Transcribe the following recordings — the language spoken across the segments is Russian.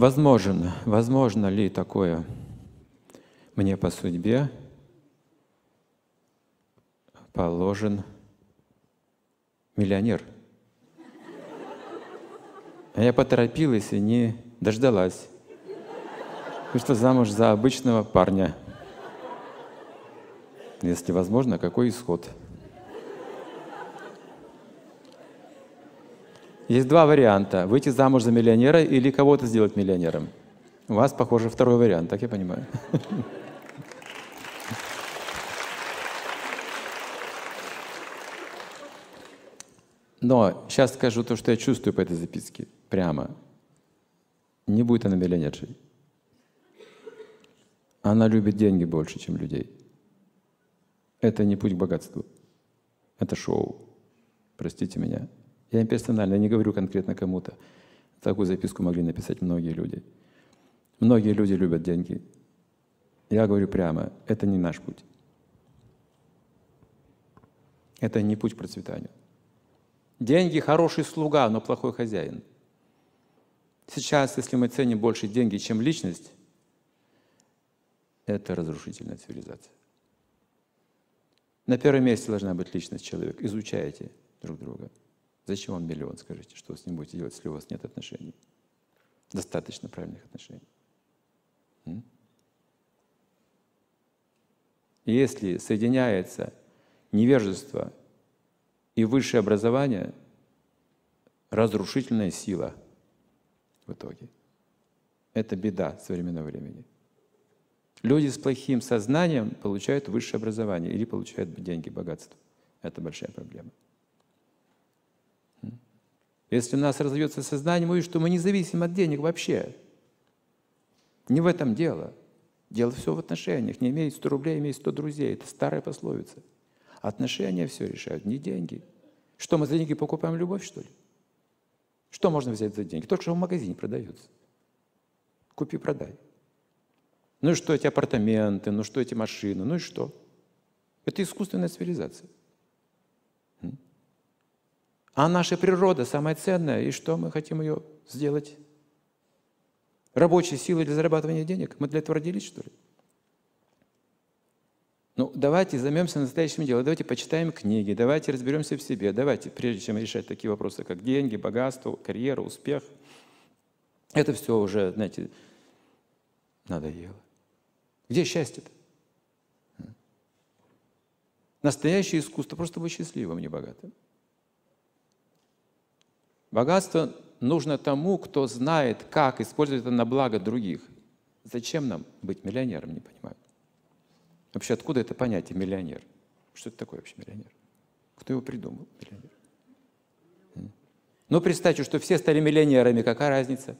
Возможно, возможно ли такое мне по судьбе положен миллионер? А я поторопилась и не дождалась. Вышла замуж за обычного парня. Если возможно, какой исход? Есть два варианта. Выйти замуж за миллионера или кого-то сделать миллионером. У вас, похоже, второй вариант, так я понимаю. Но сейчас скажу то, что я чувствую по этой записке. Прямо. Не будет она миллионершей. Она любит деньги больше, чем людей. Это не путь к богатству. Это шоу. Простите меня. Я персонально, я не говорю конкретно кому-то. Такую записку могли написать многие люди. Многие люди любят деньги. Я говорю прямо, это не наш путь. Это не путь к процветанию. Деньги – хороший слуга, но плохой хозяин. Сейчас, если мы ценим больше деньги, чем личность, это разрушительная цивилизация. На первом месте должна быть личность человека. Изучайте друг друга. Зачем вам миллион, скажите, что вы с ним будете делать, если у вас нет отношений? Достаточно правильных отношений. если соединяется невежество и высшее образование, разрушительная сила в итоге. Это беда современного времени. Люди с плохим сознанием получают высшее образование или получают деньги, богатство. Это большая проблема. Если у нас разовьется сознание, мы увидим, что мы не зависим от денег вообще. Не в этом дело. Дело все в отношениях. Не имеет 100 рублей, имеет 100 друзей. Это старая пословица. Отношения все решают, не деньги. Что, мы за деньги покупаем любовь, что ли? Что можно взять за деньги? Только что в магазине продается. Купи-продай. Ну и что эти апартаменты, ну что эти машины, ну и что? Это искусственная цивилизация. А наша природа самая ценная, и что мы хотим ее сделать? Рабочей силой для зарабатывания денег? Мы для этого родились, что ли? Ну, давайте займемся настоящим делом, давайте почитаем книги, давайте разберемся в себе, давайте, прежде чем решать такие вопросы, как деньги, богатство, карьера, успех, это все уже, знаете, надоело. Где счастье-то? Настоящее искусство просто быть счастливым, не богатым. Богатство нужно тому, кто знает, как использовать это на благо других. Зачем нам быть миллионером, не понимаю. Вообще, откуда это понятие миллионер? Что это такое вообще миллионер? Кто его придумал, миллионер? Ну, представьте, что все стали миллионерами, какая разница?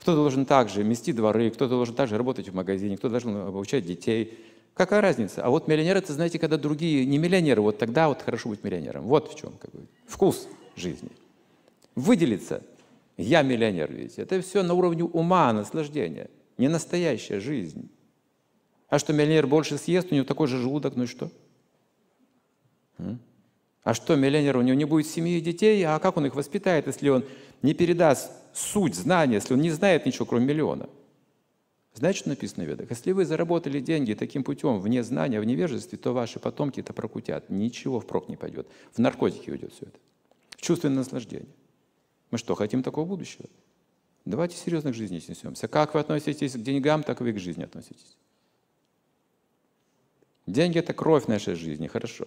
Кто-то должен также мести дворы, кто-то должен также работать в магазине, кто-то должен обучать детей. Какая разница? А вот миллионер, это, знаете, когда другие не миллионеры, вот тогда вот хорошо быть миллионером. Вот в чем как бы, вкус жизни. Выделиться. Я миллионер, видите. Это все на уровне ума, наслаждения. Не настоящая жизнь. А что, миллионер больше съест, у него такой же желудок, ну и что? А что, миллионер, у него не будет семьи и детей, а как он их воспитает, если он не передаст суть знания, если он не знает ничего, кроме миллиона? Знаете, что написано в Ведах? Если вы заработали деньги таким путем, вне знания, в невежестве, то ваши потомки это прокутят. Ничего впрок не пойдет. В наркотики уйдет все это чувственное наслаждение. Мы что, хотим такого будущего? Давайте серьезно к жизни снесемся. Как вы относитесь к деньгам, так вы к жизни относитесь. Деньги – это кровь нашей жизни, хорошо.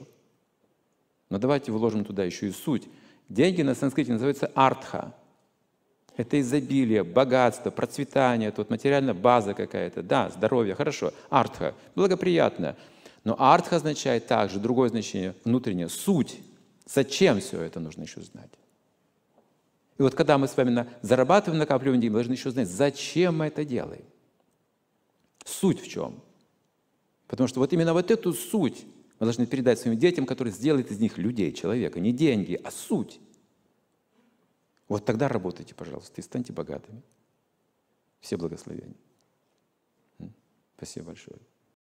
Но давайте вложим туда еще и суть. Деньги на санскрите называются артха. Это изобилие, богатство, процветание, тут материальная база какая-то. Да, здоровье, хорошо. Артха, благоприятно. Но артха означает также другое значение, внутреннее, суть. Зачем все это нужно еще знать? И вот когда мы с вами на, зарабатываем, накапливаем деньги, мы должны еще знать, зачем мы это делаем. Суть в чем? Потому что вот именно вот эту суть мы должны передать своим детям, которые сделают из них людей, человека. Не деньги, а суть. Вот тогда работайте, пожалуйста, и станьте богатыми. Все благословения. Спасибо большое.